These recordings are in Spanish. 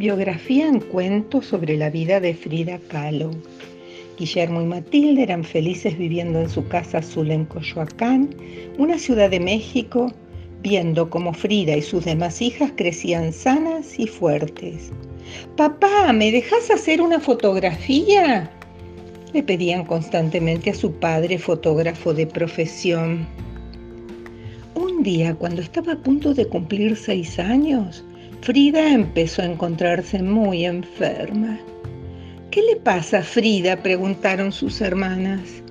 Biografía en cuentos sobre la vida de Frida Kahlo. Guillermo y Matilde eran felices viviendo en su casa azul en Coyoacán, una ciudad de México, viendo cómo Frida y sus demás hijas crecían sanas y fuertes. Papá, ¿me dejas hacer una fotografía? Le pedían constantemente a su padre, fotógrafo de profesión. Un día, cuando estaba a punto de cumplir seis años, Frida empezó a encontrarse muy enferma. ¿Qué le pasa a Frida? preguntaron sus hermanas.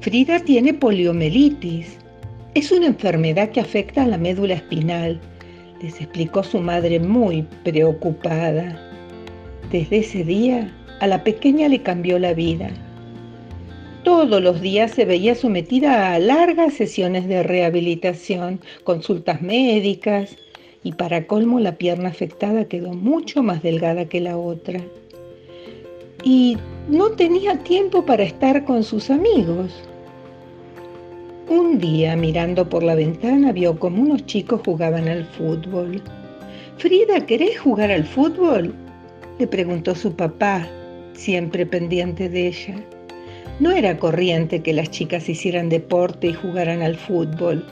Frida tiene poliomielitis. Es una enfermedad que afecta a la médula espinal, les explicó su madre muy preocupada. Desde ese día, a la pequeña le cambió la vida. Todos los días se veía sometida a largas sesiones de rehabilitación, consultas médicas, y para colmo la pierna afectada quedó mucho más delgada que la otra. Y no tenía tiempo para estar con sus amigos. Un día, mirando por la ventana, vio como unos chicos jugaban al fútbol. Frida, ¿querés jugar al fútbol? Le preguntó su papá, siempre pendiente de ella. No era corriente que las chicas hicieran deporte y jugaran al fútbol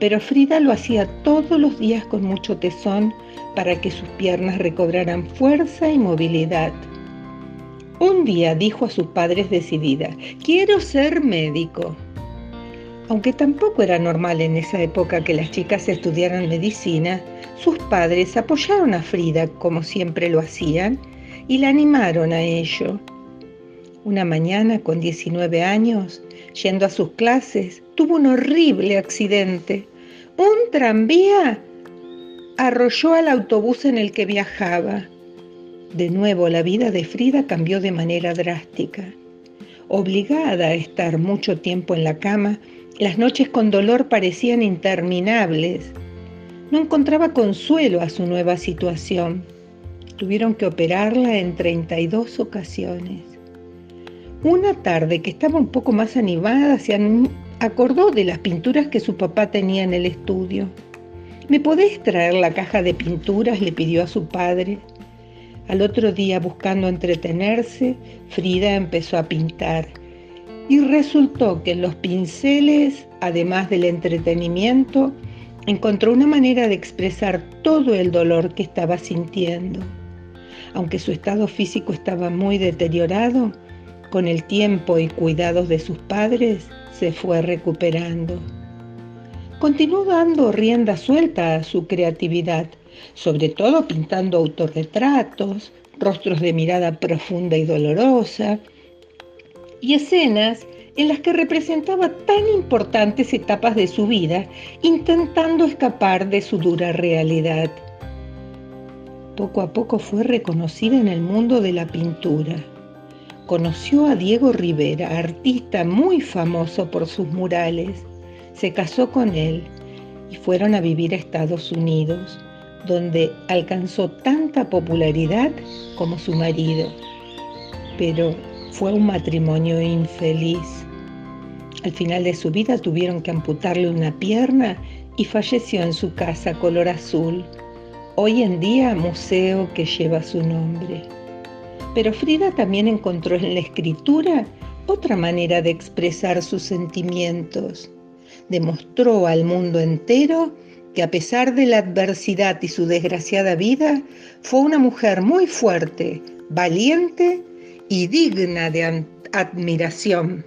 pero Frida lo hacía todos los días con mucho tesón para que sus piernas recobraran fuerza y movilidad. Un día dijo a sus padres decidida, quiero ser médico. Aunque tampoco era normal en esa época que las chicas estudiaran medicina, sus padres apoyaron a Frida como siempre lo hacían y la animaron a ello. Una mañana, con 19 años, yendo a sus clases, tuvo un horrible accidente. Un tranvía arrolló al autobús en el que viajaba. De nuevo la vida de Frida cambió de manera drástica. Obligada a estar mucho tiempo en la cama, las noches con dolor parecían interminables. No encontraba consuelo a su nueva situación. Tuvieron que operarla en 32 ocasiones. Una tarde que estaba un poco más animada, se acordó de las pinturas que su papá tenía en el estudio. ¿Me podés traer la caja de pinturas? le pidió a su padre. Al otro día, buscando entretenerse, Frida empezó a pintar. Y resultó que en los pinceles, además del entretenimiento, encontró una manera de expresar todo el dolor que estaba sintiendo. Aunque su estado físico estaba muy deteriorado, con el tiempo y cuidados de sus padres, se fue recuperando. Continuó dando rienda suelta a su creatividad, sobre todo pintando autorretratos, rostros de mirada profunda y dolorosa, y escenas en las que representaba tan importantes etapas de su vida, intentando escapar de su dura realidad. Poco a poco fue reconocida en el mundo de la pintura conoció a Diego Rivera, artista muy famoso por sus murales. Se casó con él y fueron a vivir a Estados Unidos, donde alcanzó tanta popularidad como su marido. Pero fue un matrimonio infeliz. Al final de su vida tuvieron que amputarle una pierna y falleció en su casa color azul, hoy en día museo que lleva su nombre. Pero Frida también encontró en la escritura otra manera de expresar sus sentimientos. Demostró al mundo entero que a pesar de la adversidad y su desgraciada vida, fue una mujer muy fuerte, valiente y digna de admiración.